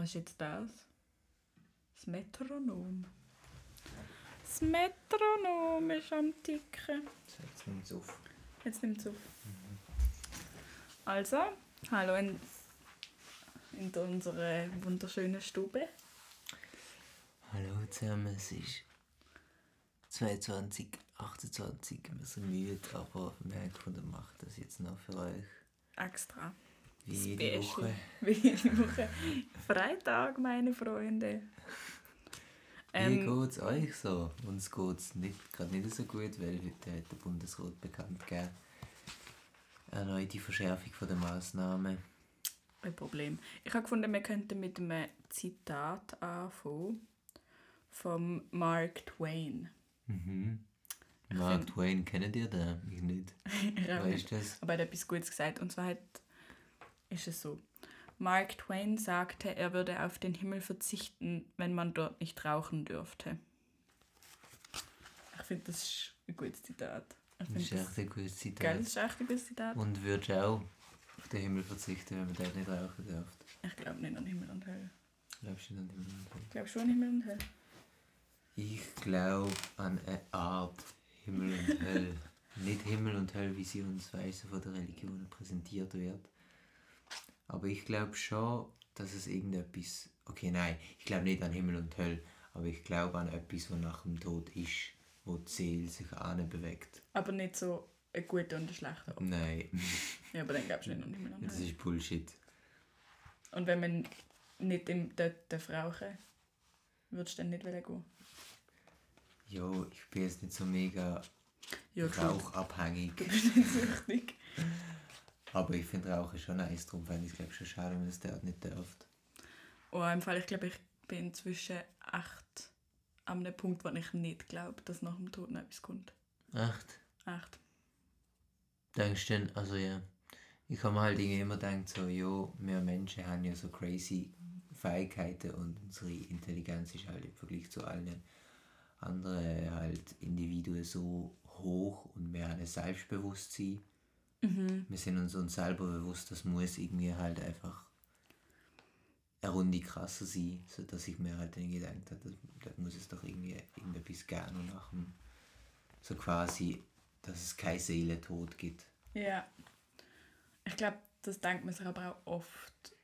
Was ist jetzt das? Das Metronom. Das Metronom ist am Ticken. So, jetzt nimmt es auf. Jetzt nimmt es auf. Also, hallo in, in unserer wunderschönen Stube. Hallo zusammen, es ist 22, 28, wir sind müde, aber wir haben gefunden, macht das jetzt noch für euch. Extra. Wie jede Special. Woche. Wie jede Woche. Freitag, meine Freunde. Wie Ähm, geht es euch so? Uns geht es nicht, gerade nicht so gut, weil heute hat der Bundesrat bekannt gegeben, erneut die Verschärfung von der Maßnahmen. Kein Problem. Ich habe gefunden, wir könnten mit einem Zitat anfangen vom Mark Twain. Mhm. Mark find- Twain, kennt ihr den? Ich nicht. Ich Weißt du das? Aber er hat etwas Gutes gesagt. Und zwar hat, ist es so. Mark Twain sagte, er würde auf den Himmel verzichten, wenn man dort nicht rauchen dürfte. Ich finde, das ist ein gutes Zitat. Das ist echt ein gutes das Zitat. ist echt ein gutes Zitat. Und würdest du auch auf den Himmel verzichten, wenn man dort nicht rauchen darf? Ich glaube nicht an Himmel und Hölle. Glaubst du nicht an Himmel? Ich glaube schon an Himmel und Hölle. Ich glaube an eine Art Himmel und Hölle. Nicht Himmel und Hölle, wie sie uns weise von der Religion präsentiert wird. Aber ich glaube schon, dass es irgendetwas. Okay, nein, ich glaube nicht an Himmel und Hölle, aber ich glaube an etwas, was nach dem Tod ist, wo die Seele sich bewegt. Aber nicht so ein guter und ein schlechter. Ort. Nein, Ja, aber dann glaubst du nicht an Himmel und das Hölle. ist Bullshit. Und wenn man nicht im, dort rauchen würdest du dann nicht gehen? Jo, ich bin jetzt nicht so mega Ja, rauchabhängig. Du bist nicht süchtig. Aber ich finde Rauchen schon nice, darum fände ich es glaube schon schade, wenn es dort nicht dürft. Oh, im Fall, ich glaube, ich bin inzwischen echt an einem Punkt, wo ich nicht glaube, dass nach dem Tod noch etwas kommt. Echt? Echt. Denkst du denn, also ja, ich habe mir halt irgendwie immer gedacht, so, jo, wir Menschen haben ja so crazy Fähigkeiten und unsere Intelligenz ist halt im Vergleich zu allen anderen halt Individuen so hoch und wir haben ein Selbstbewusstsein. Mhm. Wir sind uns, uns selber bewusst, das muss irgendwie halt einfach eine Runde krasser sein, sodass ich mir halt dann gedacht habe, da muss es doch irgendwie irgendetwas geben und nach dem, so quasi, dass es kein Seelentod gibt. Ja. Ich glaube, das denkt man sich aber auch oft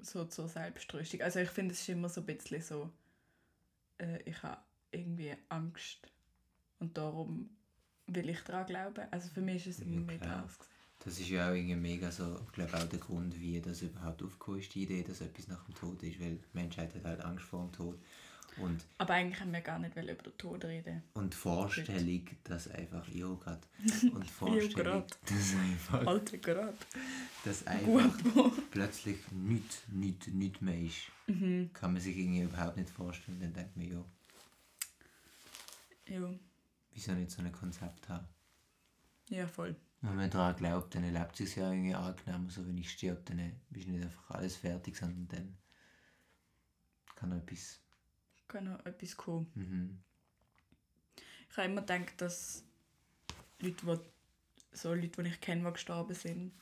so zur Selbsttröstung. Also ich finde, es ist immer so ein bisschen so, äh, ich habe irgendwie Angst und darum will ich daran glauben. Also für mich ist es immer Ja, mega ausgesehen. Das ist ja auch irgendwie mega so, ich glaube auch der Grund, wie das überhaupt aufgekommen ist, die Idee, dass etwas nach dem Tod ist, weil die Menschheit hat halt Angst vor dem Tod. Und, Aber eigentlich haben wir gar nicht über den Tod reden. und die Vorstellung, dass einfach, jo grad, und die Vorstellung, dass einfach, Alter gerade. dass einfach plötzlich nichts, nichts, nichts mehr ist, Mhm. kann man sich irgendwie überhaupt nicht vorstellen. Dann denkt man, jo, Ja. Wieso nicht so ein Konzept haben? ja, voll. Wenn man daran glaubt, dann lebt es sich ja irgendwie angenehm. Also wenn ich stirb, dann ist nicht einfach alles fertig, sondern dann kann noch etwas. Kann noch etwas kommen. Mhm. Ich habe immer gedacht, dass Leute, die, so Leute, die ich kenne, die gestorben sind,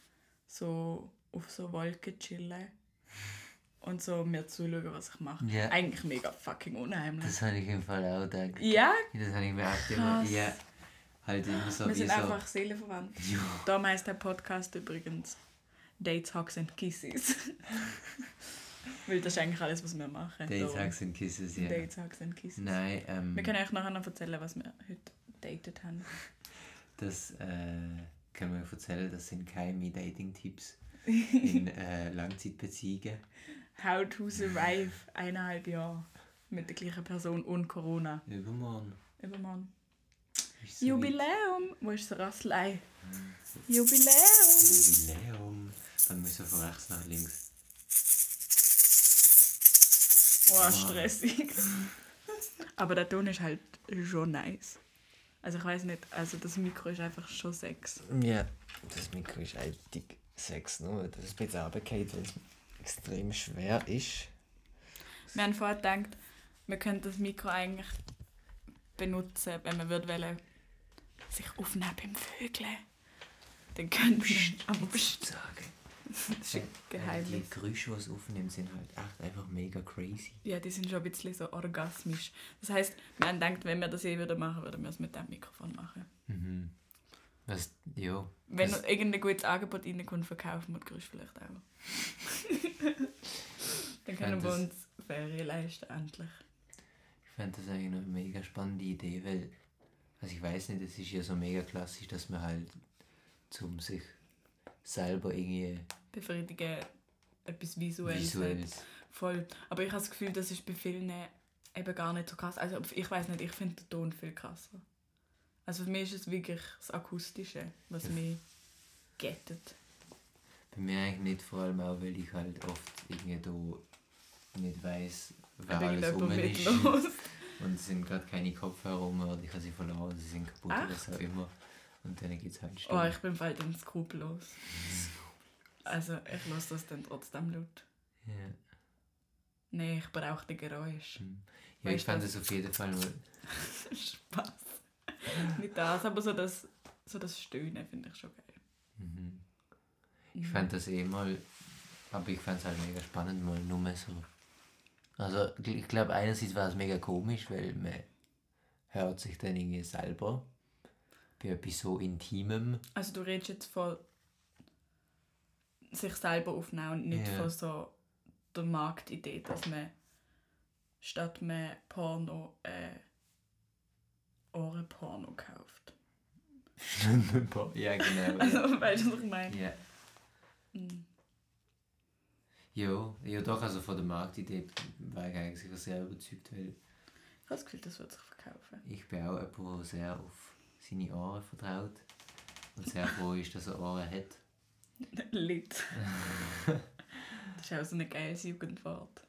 so auf so Wolken chillen und so mir zuschauen, was ich mache. Ja. Eigentlich mega fucking unheimlich. Das habe ich im Fall auch gedacht. ja, Das habe ich mir auch. Krass. Ja, halt immer so wir sind so. einfach seelenverwandt. Ja. Darum heisst der Podcast übrigens Dates, Hugs and Kisses. Weil das ist eigentlich alles, was wir machen. Dates. Hugs and Kisses, ja. Dates, Hugs and Kisses. Nein, ähm, Wir können euch nachher noch erzählen, was wir heute datet haben. das äh, kann man erzählen, das sind keine Dating-Tipps in äh, Langzeitbeziehungen. How to survive eineinhalb Jahre mit der gleichen Person und Corona. Übermorgen. Übermorgen. Ist Jubiläum! Wo ist das Rasselei? Jubiläum! weit. Jubiläum. Dann müssen wir von rechts nach links. Oh, stressig. Aber der Ton ist halt schon nice. Also ich weiß nicht, also das Mikro ist einfach schon Sex. Ja, das Mikro ist eigentlich sechs, nur dass es ein bisschen runtergeht, weil es extrem schwer ist. Wir haben vorher gedacht, wir könnten das Mikro eigentlich benutzen, wenn wir würden wollen, sich aufnehmen beim Vögeln. Dann könnten wir... Aber pst, sagen. Das ist ein Die Geheimnis. Geräusche, die es aufnimmt, sind halt echt einfach mega crazy. Ja, die sind schon ein bisschen so orgasmisch. Das heisst, wir haben gedacht, wenn wir das eh wieder machen, würden wir es mit dem Mikrofon machen. Mhm. Was, ja. Wenn das, irgendein gutes Angebot reinkommt, verkaufen wir die Geräusche vielleicht auch. Dann können wir das- uns Ferien leisten, endlich. ich fände das eigentlich eine mega spannende Idee, weil, also ich weiß nicht, es ist ja so mega klassisch, dass man halt zum sich selber irgendwie Befriedigen, etwas Visuelles. visuelles. Voll. Aber ich habe das Gefühl, das ist bei vielen eben gar nicht so krass. Also ich weiß nicht, ich finde den Ton viel krasser. Also für mich ist es wirklich das Akustische, was Ja. mich gettet. Bei mir eigentlich nicht, vor allem auch, weil ich halt oft irgendwie da nicht weiss, wer Ob alles rum ist. Und es sind gerade keine Kopfhörer rum oder ich habe sie verloren, sie sind kaputt oder Echt? so immer. Und dann gibt es halt Oh, Stunden. ich bin bald dann skrupellos. Also ich lasse das dann trotzdem laut. ja. Nee, ich brauche die Geräusche. hm. ja, ich Weißt fand du das auf jeden Fall nur. Spaß. Nicht das, aber so das, so das Stöhnen finde ich schon geil. Mhm. Ich fand das eh mal, aber ich fand es halt mega spannend, mal nur mal so. Also ich glaube einerseits war es mega komisch, weil man hört sich dann irgendwie selber bei etwas so Intimem. Also du redest jetzt von sich selber aufnehmen und nicht Ja. von so der Marktidee, dass man statt man Porno äh, Ohrenporno kauft. ja, genau. Also weißt du, was ich meine? ja. Mhm. Ja, ja doch, also von der Marktidee war ich eigentlich sicher sehr überzeugt, weil Ich habe das Gefühl, das wird sich verkaufen. ich bin auch jemand, der sehr auf seine Ohren vertraut und sehr froh ist, dass er Ohren hat. Lit. das ist auch so ein geiles Jugendwort.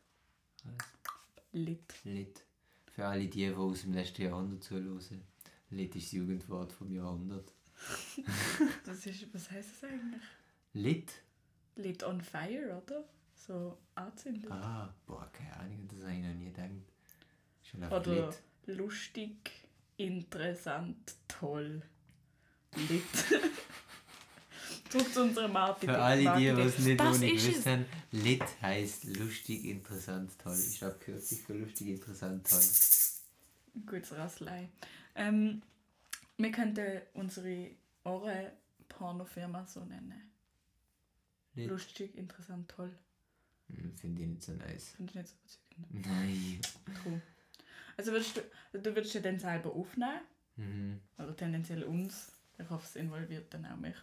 Lit. Lit. Für alle die, die aus dem letzten Jahrhundert zuhören. Lit Jugendwort vom Jahrhundert. Das ist, was heißt das eigentlich? Lit? Lit on fire, oder? So anzünden. Ah, boah, keine Ahnung, das habe ich noch nie gedacht. Ist halt Oder Lit. lustig, interessant, toll. Lit. Zurück zu unserer Marketing. Für alle die, es nicht das ohne haben, Lit heisst lustig, interessant, toll. Ist abkürzlich für lustig, interessant, toll. Gutes Rasselei. Ähm, wir könnten unsere Ohren-Pornofirma so nennen. Lit. Lustig, interessant, toll. Hm, Finde ich nicht so nice. Finde ich nicht so überzeugend. Nein. True. Also würdest du, du würdest ja dann selber aufnehmen, Mhm. oder tendenziell uns. Ich hoffe, es involviert dann auch mich.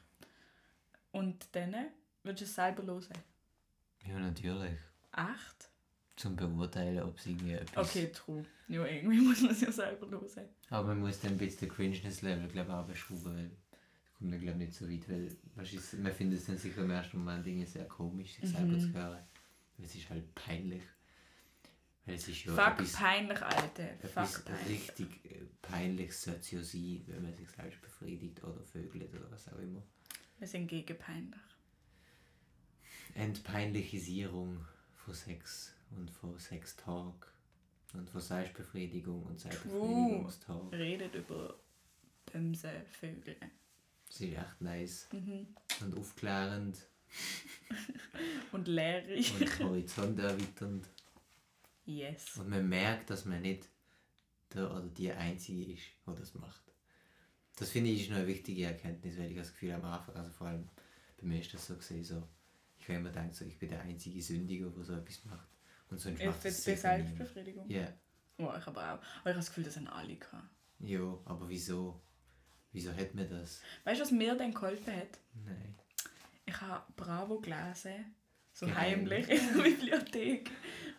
Und dann würdest du es selber hören. Ja, natürlich. Echt? Zum Beurteilen, ob es irgendwie etwas... Okay, true. Ja, irgendwie muss man es ja selber hören. Aber man muss dann ein bisschen Cringeness-Level, glaube ich, abschrauben, weil da kommt man, glaube ich, nicht so weit, weil man findet es dann sicher im ersten Moment irgendwie sehr komisch, sich selber Mhm. zu hören. Weil es ist halt peinlich. Weil es ist ja Fuck etwas, peinlich, Alter. etwas Fuck peinlich. richtig äh, peinliches sollte es ja sein, wenn man sich selbst befriedigt oder vögelt oder was auch immer. Wir sind gegen peinlich. Entpeinlichisierung von Sex und von Sextalk und von Selbstbefriedigung und Selbstbefriedigungstalk. Redet über Bömse, Vögel. Das ist echt nice Mhm. und aufklärend Und lehrreich. und Horizont erweiternd. Yes. Und man merkt, dass man nicht der oder die Einzige ist, die das macht. Das finde ich ist noch eine wichtige Erkenntnis, weil ich das Gefühl am Anfang, also vor allem bei mir ist das so gesehen, so, ich habe immer gedacht, so, ich bin der einzige Sündiger, der so etwas macht. Und sonst Ist macht bei sicher niemand. Selbstbefriedigung? Ja, Oh, ich aber auch. Aber ich habe das Gefühl, das haben alle gehabt. ja, aber wieso? Wieso hat man das? Weißt du, was mir dann geholfen hat? Nein. Ich habe Bravo gelesen. So Geheim. heimlich in der Bibliothek.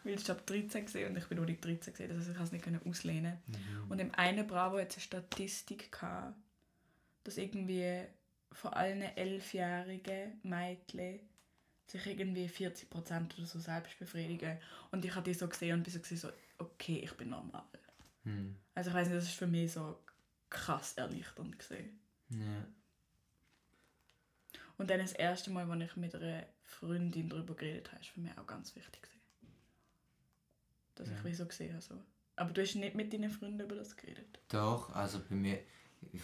Weil ich ab 13 gesehen und ich bin noch nicht 13 gesehen, das heißt, ich konnte es nicht können auslehnen. Mhm. Und im einen Bravo hat es eine Statistik gehabt, dass irgendwie von allen elfjährigen Mädchen sich irgendwie 40% oder so selbst befriedigen. Und ich habe die so gesehen und bin so, gesehen, so okay, ich bin normal. Hm. Also ich weiß nicht, das ist für mich so krass erleichternd gesehen. Ja. Und dann das erste Mal, als ich mit einer Freundin darüber geredet habe, ist für mich auch ganz wichtig gewesen. Dass Ja. ich wie so gesehen habe. So. Aber du hast nicht mit deinen Freunden über das geredet. Doch, also bei mir, Ich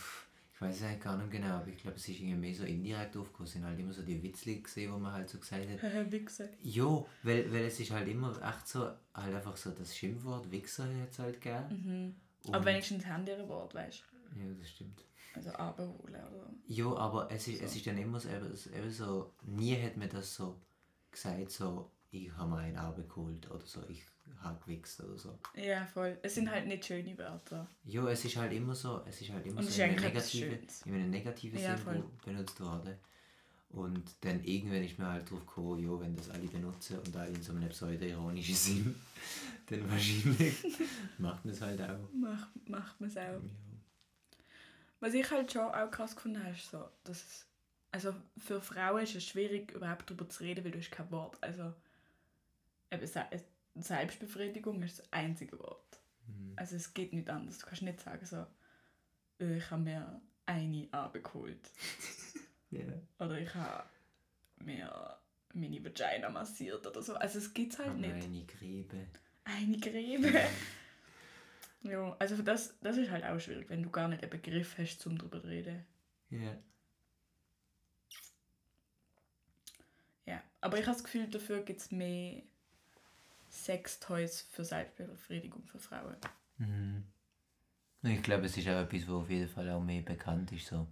weiß es eigentlich gar nicht genau, aber ich glaube, es ist irgendwie mehr so indirekt aufgekommen. Es sind halt immer so die Witzli gesehen, wo man halt so gesagt hat. Wichse. Ja, weil, weil es ist halt immer echt so, halt einfach so das Schimpfwort Wichser es halt gegeben. Mhm. Aber wenigstens haben die Wort, weißt du? Ja, das stimmt. Also abholen oder. Ja, aber es ist, es ist dann immer so, eben so, nie hat man das so gesagt, so, ich habe mir einen abgeholt oder so, ich habe gewichst oder so. Ja, voll. Es sind halt nicht schöne Wörter. Ja, es ist halt immer so, es ist halt immer Und so in einem negativen, in einem negativen Ja, Sinn benutzt worden. Und dann irgendwann ist mir halt drauf gekommen, ja, wenn das alle benutzen und alle in so einem pseudo-ironischen Sinn, dann wahrscheinlich macht man es halt auch. Macht, macht man es auch. Ja. Was ich halt schon auch krass gefunden habe, ist so, dass es, also für Frauen ist es schwierig, überhaupt darüber zu reden, weil du hast kein Wort. Also, eben Selbstbefriedigung ist das einzige Wort. Mhm. Also es geht nicht anders. Du kannst nicht sagen so, «Äh, ich habe mir eine abgeholt. Ja. Oder ich habe mir meine Vagina massiert oder so. Also es gibt halt nicht. eine Gräbe. Eine Gräbe. ja, also das, das ist halt auch schwierig, wenn du gar nicht einen Begriff hast, um darüber zu reden. Ja. Ja, aber ich habe das Gefühl, dafür gibt es mehr Sextoys für Selbstbefriedigung für Frauen. Mhm. Ich glaube, es ist auch etwas, wo auf jeden Fall auch mehr bekannt ist. So.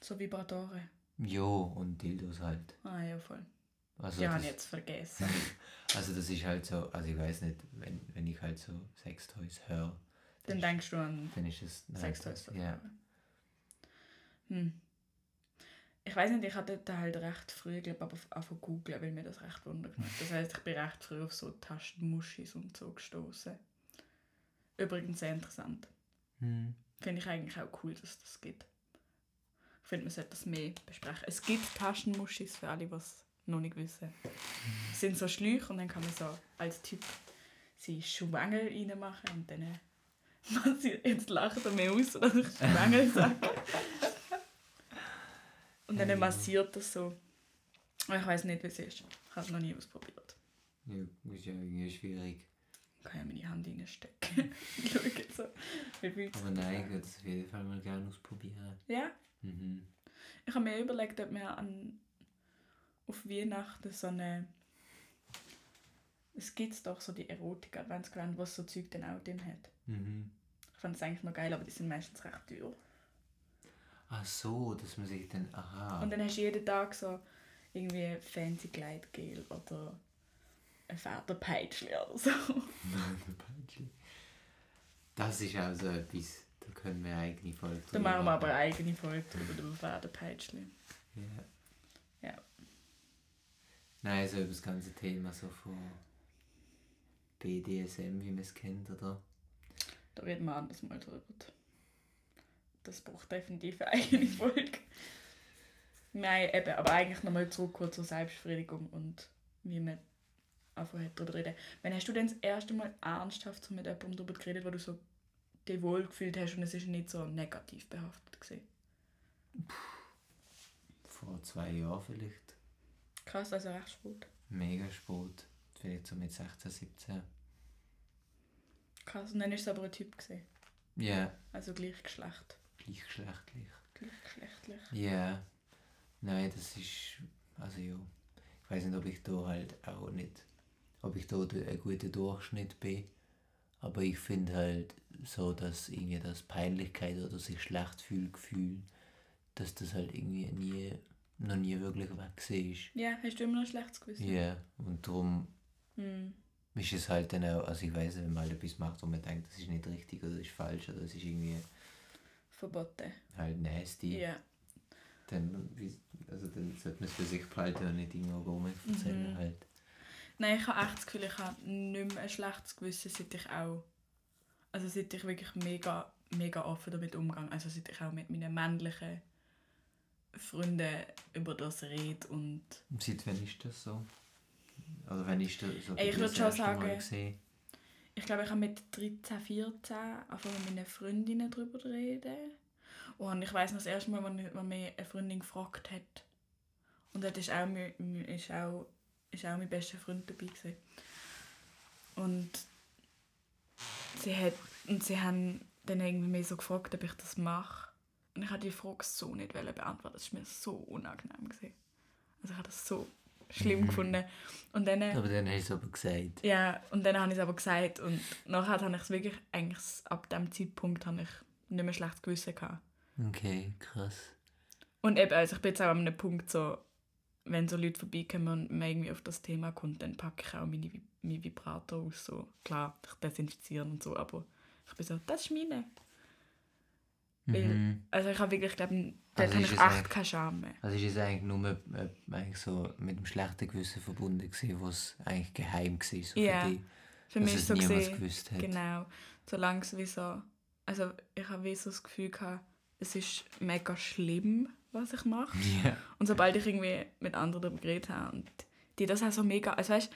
So Vibratoren. Jo, und Dildos halt. Ah ja, voll. Also Die habe das- ich jetzt vergessen. Also das ist halt so, also ich weiß nicht, wenn, wenn ich halt so Sextoys höre, Dann denkst du an dann ist es Sextoys ja. Hm. Ich weiß nicht, ich hatte da halt recht früh, glaube aber von googeln, weil mir das recht wundert. Das heißt, ich bin recht früh auf so Taschenmuschis und so gestoßen. Übrigens sehr interessant. Hm. Finde ich eigentlich auch cool, dass das gibt. Ich finde, man sollte das mehr besprechen. Es gibt Taschenmuschis für alle, die es noch nicht wissen. Es sind so Schläuche und dann kann man so als Typ seine Schwangel reinmachen und dann jetzt lacht er mir aus, dass ich Schwangel sage. Und dann massiert das so. Aber Ich weiß nicht, wie es ist. Ich habe es noch nie ausprobiert. Ja, ist ja irgendwie schwierig. Ich kann ja meine Hand reinstecken. Schau jetzt so. Aber nein, ich würde es auf jeden Fall mal gerne ausprobieren. Ja, Mhm. Ich habe mir überlegt, ob wir an, auf Weihnachten so eine. Es gibt doch so die Erotik-Adventskalender, was so Zeug dann auch drin hat. Mhm. Ich fand das eigentlich noch geil, aber die sind meistens recht teuer. Ach so, dass man sich dann, aha. Und dann hast du jeden Tag so irgendwie fancy Gleitgel oder ein Federpeitschli oder so. Das ist auch so etwas, da können wir eine eigene Folge Da machen wir aber eine eigene Folge drüber, über Federpeitschli. Ja. Ja. Nein, so über das ganze Thema so von BDSM, wie man es kennt, oder? Da reden wir anders mal drüber. Das braucht definitiv eine eigene Folge. Nein, eben, aber eigentlich nochmal zurück kurz zur Selbstbefriedigung und wie man einfach darüber reden. Wann hast du denn das erste Mal ernsthaft mit jemandem darüber geredet, wo du so dich wohl gefühlt hast und es ist nicht so negativ behaftet gewesen? Vor zwei Jahren vielleicht. Krass, also recht spät. Mega spät. Vielleicht so mit 16, 17. Krass, und dann ist es aber ein Typ gewesen. Ja, Also gleichgeschlecht. Gleichgeschlechtlich. Gleichgeschlechtlich. Ja. Nein, das ist. Also ja. Ich weiß nicht, ob ich da halt auch nicht. Ob ich da der- ein guter Durchschnitt bin. Aber ich finde halt so, dass irgendwie das Peinlichkeit oder sich schlecht fühlen Gefühl, dass das halt irgendwie nie, noch nie wirklich weg war. Ja, hast du immer noch ein schlechtes Gewissen? Ja, und darum Hm. ist es halt dann auch, also ich weiß, wenn man halt etwas macht, wo man denkt, das ist nicht richtig oder das ist falsch oder das ist irgendwie Verboten. halt nasty, Ja. dann, also dann sollte man es für sich behalten und nicht irgendwo rum erzählen Mhm. halt. Nein, ich habe echt das Gefühl, ich habe nicht mehr ein schlechtes Gewissen, seit ich auch, also seit ich wirklich mega, mega offen damit umgehe. Also seit ich auch mit meinen männlichen Freunden über das rede und Seit wann ist das so? Oder wann ist das so ich das würd schon sagen-? Ich glaube, ich habe mit 13, 14 einfach mit meinen Freundinnen darüber reden. Und ich weiß noch das erste Mal, wenn, mich eine Freundin gefragt hat. Und dort ist auch, mi- ist auch, ist auch mein bester Freund dabei. Gewesen. Und sie, hat, und sie haben dann irgendwie mich so gefragt, ob ich das mache. Und ich habe die Frage so nicht beantworten. Das war mir so unangenehm. Gewesen. Also ich habe das so schlimm Mhm. gefunden. Und dann, Aber dann hast du es aber gesagt. ja, und dann habe ich es aber gesagt und nachher habe ich es wirklich, eigentlich ab dem Zeitpunkt habe ich nicht mehr schlechtes Gewissen gehabt. Okay, krass. Und eben, also ich bin jetzt auch an einem Punkt so, wenn so Leute vorbeikommen und man irgendwie auf das Thema kommt, dann packe ich auch meine, meinen Vibrator aus. So. Klar, ich desinfiziere und so, aber ich bin so, das ist meine. Weil, Mhm. Also ich habe wirklich, glaube dort Also habe ich echt keine Scham mehr. Also ist es eigentlich nur äh, eigentlich so mit dem schlechten Gewissen verbunden gewesen, was eigentlich geheim war so Ja, für dich, Für dass mich es so niemand gesehen, gewusst hat. genau, solange es wie so, also ich habe wie so das Gefühl gehabt, es ist mega schlimm, was ich mache. Ja. Und sobald ich irgendwie mit anderen darüber geredet habe und die das auch so mega, also weißt,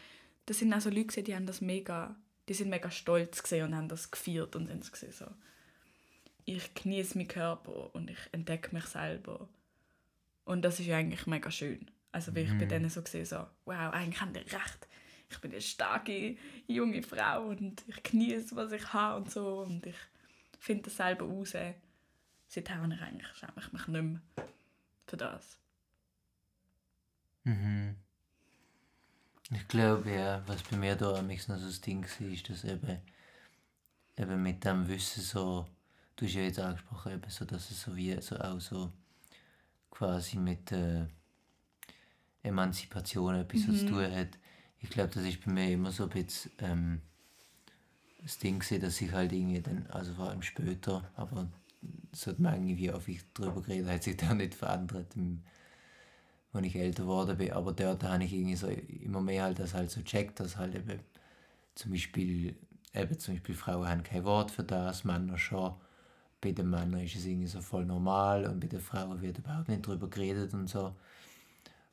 das sind auch so Leute gewesen, die haben das mega, die sind mega stolz gesehen und haben das gefeiert und sind so gesehen so, ich genieße meinen Körper und ich entdecke mich selber. Und das ist ja eigentlich mega schön. Also wie ich bei Mhm. denen so gesehen so, wow, eigentlich haben die recht. Ich bin eine starke junge Frau und ich genieße, was ich habe und so und ich finde das selber raus. Seither habe ich eigentlich schäme ich mich nicht mehr für das. Mhm. Ich glaube, ja, was bei mir da am noch so das Ding war, ist, dass eben, eben mit dem Wissen so, du hast ja jetzt angesprochen, eben so, dass es so wie so auch so quasi mit äh, Emanzipation etwas so zu Mhm. tun hat. Ich glaube, das ist bei mir immer so ein bisschen ähm, das Ding gewesen, dass ich halt irgendwie dann, also vor allem später, aber so die Menge, wie oft ich darüber geredet hat sich da nicht verändert. Im, als ich älter geworden bin. Aber dort habe ich irgendwie so immer mehr halt das halt so checkt, dass halt eben zum Beispiel, eben zum Beispiel Frauen haben kein Wort für das, Männer schon. Bei den Männern ist es irgendwie so voll normal und bei den Frauen wird überhaupt nicht drüber geredet und so.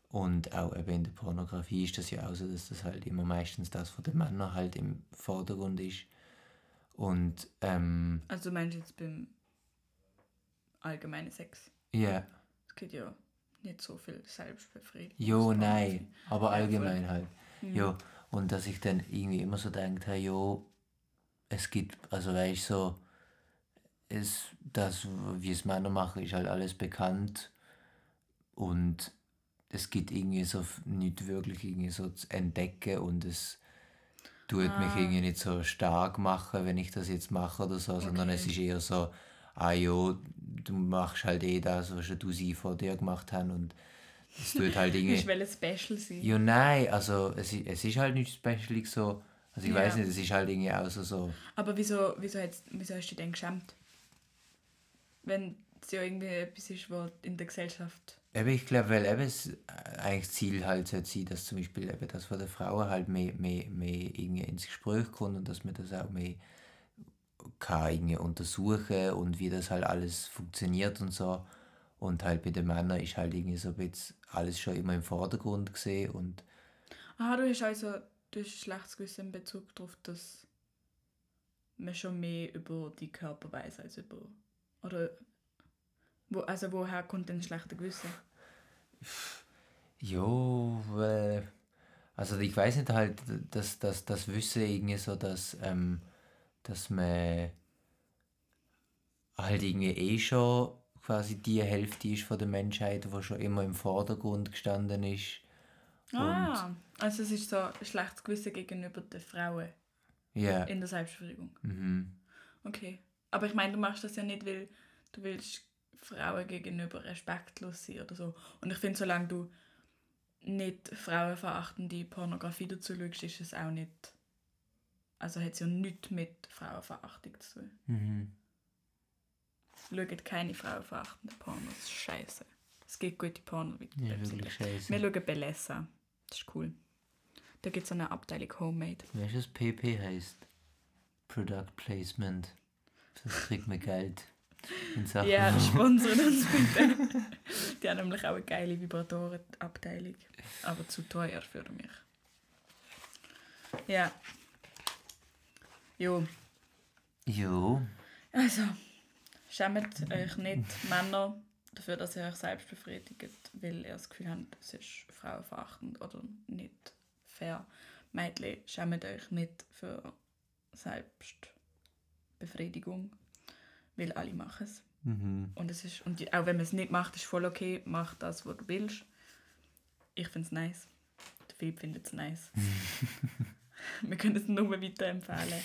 Und auch eben in der Pornografie ist das ja auch so, dass das halt immer meistens das von den Männern halt im Vordergrund ist. Und ähm, Also du meinst jetzt beim allgemeinen Sex? ja, Es gibt ja nicht so viel Selbstbefriedigung. jo, nein, aber Ja, allgemein halt. Mhm. Ja, und dass ich dann irgendwie immer so denkt, hey, jo, es gibt, also weißt so, es, das, wie es Männer machen, ist halt alles bekannt und es gibt irgendwie so nicht wirklich irgendwie so zu entdecken und es tut mich Ah. irgendwie nicht so stark machen, wenn ich das jetzt mache oder so, sondern es Okay. ist eher so, ah jo, du machst halt eh das, was schon du sie vor dir gemacht haben und es tut halt irgendwie... Ich will ein Special sein. Ja, nein, also es, es ist halt nicht special so. Also ich Ja. weiß nicht, es ist halt irgendwie auch so, so. Aber wieso, wieso, hat's- wieso hast du dich denn geschämt? Wenn es ja irgendwie etwas ist, was in der Gesellschaft... Eben, ich glaube, weil eben äh, eigentlich das Ziel halt sollte sein, dass zum Beispiel eben das von der Frauen halt mehr, mehr, mehr irgendwie ins Gespräch kommt und dass man das auch mehr kann irgendwie untersuchen und wie das halt alles funktioniert und so. Und halt bei den Männern ist halt irgendwie so ein bisschen alles schon immer im Vordergrund gesehen und Ah, du hast also du hast ein schlechtes Gewissen in Bezug darauf, dass man schon mehr über die Körper weiß als über... Oder... Wo, also woher kommt denn das schlechte Gewissen? Jo, äh, also ich weiß nicht halt, dass das, das Wissen irgendwie so, dass, ähm, dass man halt irgendwie eh schon quasi die Hälfte ist von der Menschheit, die schon immer im Vordergrund gestanden ist. Ah, also es ist so ein schlechtes Gewissen gegenüber den Frauen Ja. in der Selbstbefriedigung. Mhm. Okay. Aber ich meine, du machst das ja nicht, weil du willst Frauen gegenüber respektlos sein oder so. Und ich finde, solange du nicht frauenverachtende Pornografie dazu schaust, ist es auch nicht... Also hat es ja nichts mit Frauenverachtung zu tun. Mhm. Schaut keine frauenverachtenden Pornos. Scheiße. Es gibt gute Pornos. wie Ja, wirklich scheiße. Wir schauen Bellessa. Das ist cool. Da gibt es eine Abteilung Homemade. Was PP heißt? Product Placement. Das kriegt man Geld. Ja, sponsern uns bitte. Die haben nämlich auch eine geile Vibratorenabteilung. Aber zu teuer für mich. Ja. Jo. Jo. Also, schämt euch nicht, Männer, dafür, dass ihr euch selbst befriedigt, weil ihr das Gefühl habt, es ist frauenverachtend oder nicht fair. Mädchen, schämt euch nicht für Selbstbefriedigung, weil alle machen es. Mhm. Und, es ist, und auch wenn man es nicht macht, ist voll okay. Mach das, was du willst. Ich finde es nice. Der Philipp findet es nice. Wir können es nur weiterempfehlen.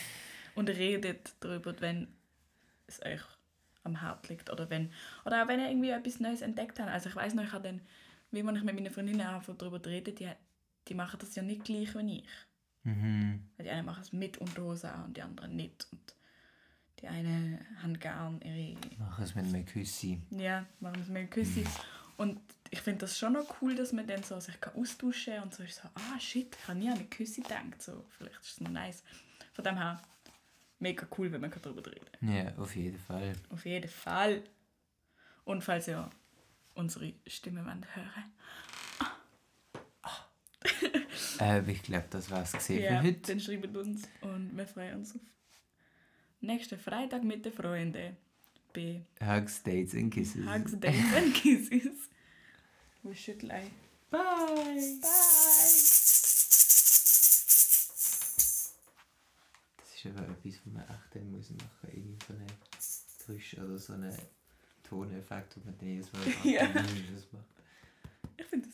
Und redet darüber, wenn es euch am Herd liegt. Oder, wenn, oder auch wenn ihr irgendwie etwas Neues entdeckt habt. Also ich weiß noch, ich habe dann, wie man ich mit meinen Freundinnen einfach darüber rede, die, die machen das ja nicht gleich wie ich. Mhm. Weil die einen machen es mit Unterhose an und die anderen nicht. Und die einen haben gern ihre Mach es mit einem Küssi. ja, machen wir mit Küssi. Und ich finde das schon noch cool, dass man dann so sich kann austauschen kann und so ist so, ah shit, ich habe nie an eine Küssi gedacht. So, vielleicht ist es noch nice. Von dem her, mega cool, wenn man darüber reden kann. Ja, auf jeden Fall. Auf jeden Fall. Und falls ihr unsere Stimme hören Äh, ich glaube, das war es gesehen ja, für heute. dann schreibt uns und wir freuen uns auf nächsten Freitag mit den Freunden bei Hugs, Dates and Kisses. Hugs, Dates and Kisses. We should like. Bye! Bye! Das ist aber etwas, was man echt dann muss machen Irgendwie so eine Geräusch oder so einen Toneffekt, wo man dann jedes Mal Ja. das macht. Ich finde.